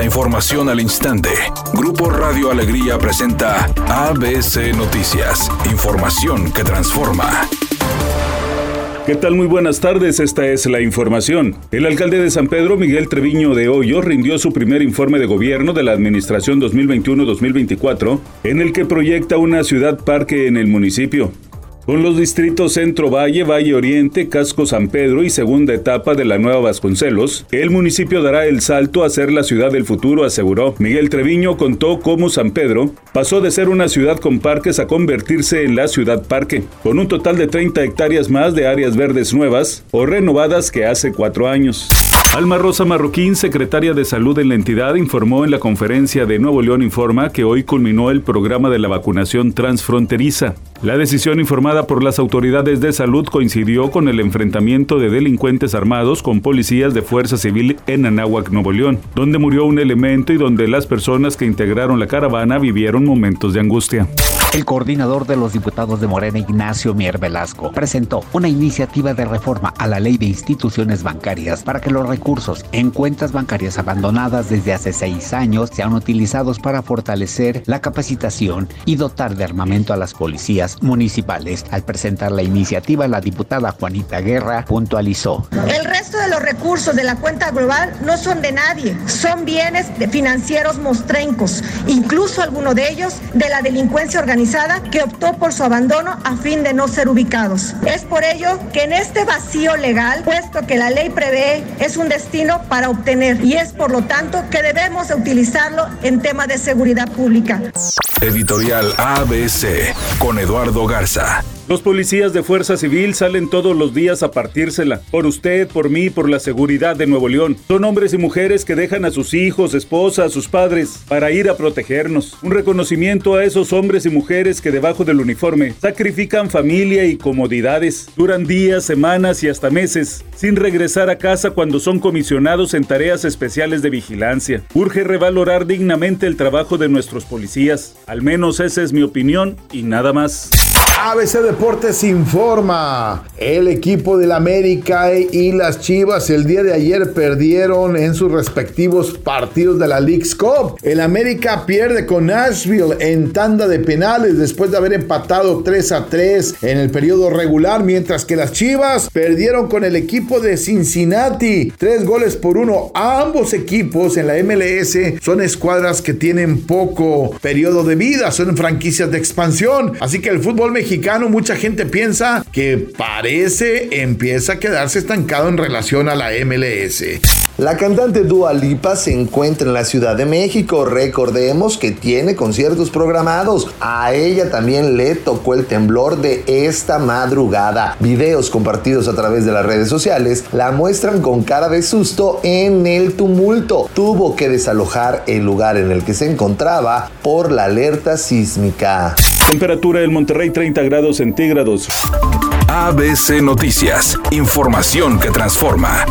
La información al instante. Grupo Radio Alegría presenta ABC Noticias. Información que transforma. ¿Qué tal? Muy buenas tardes, esta es la información. El alcalde de San Pedro, Miguel Treviño de Hoyo, rindió su primer informe de gobierno de la administración 2021-2024, en el que proyecta una ciudad parque en el municipio con los distritos Centro Valle, Valle Oriente, Casco San Pedro y segunda etapa de la Nueva Vasconcelos, el municipio dará el salto a ser la ciudad del futuro, aseguró. Miguel Treviño contó cómo San Pedro pasó de ser una ciudad con parques a convertirse en la ciudad parque, con un total de 30 hectáreas más de áreas verdes nuevas o renovadas que hace cuatro años. Alma Rosa Marroquín, secretaria de Salud en la entidad, informó en la conferencia de Nuevo León Informa que hoy culminó el programa de la vacunación transfronteriza. La decisión informada por las autoridades de salud coincidió con el enfrentamiento de delincuentes armados con policías de Fuerza Civil en Anáhuac, Nuevo León, donde murió un elemento y donde las personas que integraron la caravana vivieron momentos de angustia. El coordinador de los diputados de Morena, Ignacio Mier Velasco, presentó una iniciativa de reforma a la ley de instituciones bancarias para que los recursos en cuentas bancarias abandonadas desde hace seis años sean utilizados para fortalecer la capacitación y dotar de armamento a las policías municipales. Al presentar la iniciativa, la diputada Juanita Guerra puntualizó. El resto de los recursos de la cuenta global no son de nadie, son bienes financieros mostrencos, incluso algunos de ellos de la delincuencia organizada que optó por su abandono a fin de no ser ubicados. Es por ello que en este vacío legal, puesto que la ley prevé, es un destino para obtener y es por lo tanto que debemos utilizarlo en tema de seguridad pública. Editorial ABC con Eduardo Garza. Los policías de Fuerza Civil salen todos los días a partírsela. Por usted, por mí, por la seguridad de Nuevo León. Son hombres y mujeres que dejan a sus hijos, esposas, sus padres para ir a protegernos. Un reconocimiento a esos hombres y mujeres que debajo del uniforme sacrifican familia y comodidades. Duran días, semanas y hasta meses sin regresar a casa cuando son comisionados en tareas especiales de vigilancia. Urge revalorar dignamente el trabajo de nuestros policías. Al menos esa es mi opinión y nada más. ABC Deportes informa. El equipo del América y las Chivas el día de ayer perdieron en sus respectivos partidos de la League's Cup. El América pierde con Nashville en tanda de penales después de haber empatado 3 a 3 en el periodo regular, mientras que las Chivas perdieron con el equipo de Cincinnati. Tres goles por uno. Ambos equipos en la MLS son escuadras que tienen poco periodo de vida, son franquicias de expansión. Así que el fútbol mexicano mucha gente piensa que parece empieza a quedarse estancado en relación a la MLS. La cantante Dua Lipa se encuentra en la Ciudad de México. Recordemos que tiene conciertos programados. A ella también le tocó el temblor de esta madrugada. Videos compartidos a través de las redes sociales la muestran con cara de susto en el tumulto. Tuvo que desalojar el lugar en el que se encontraba por la alerta sísmica. Temperatura en Monterrey 30 grados centígrados. ABC Noticias, información que transforma.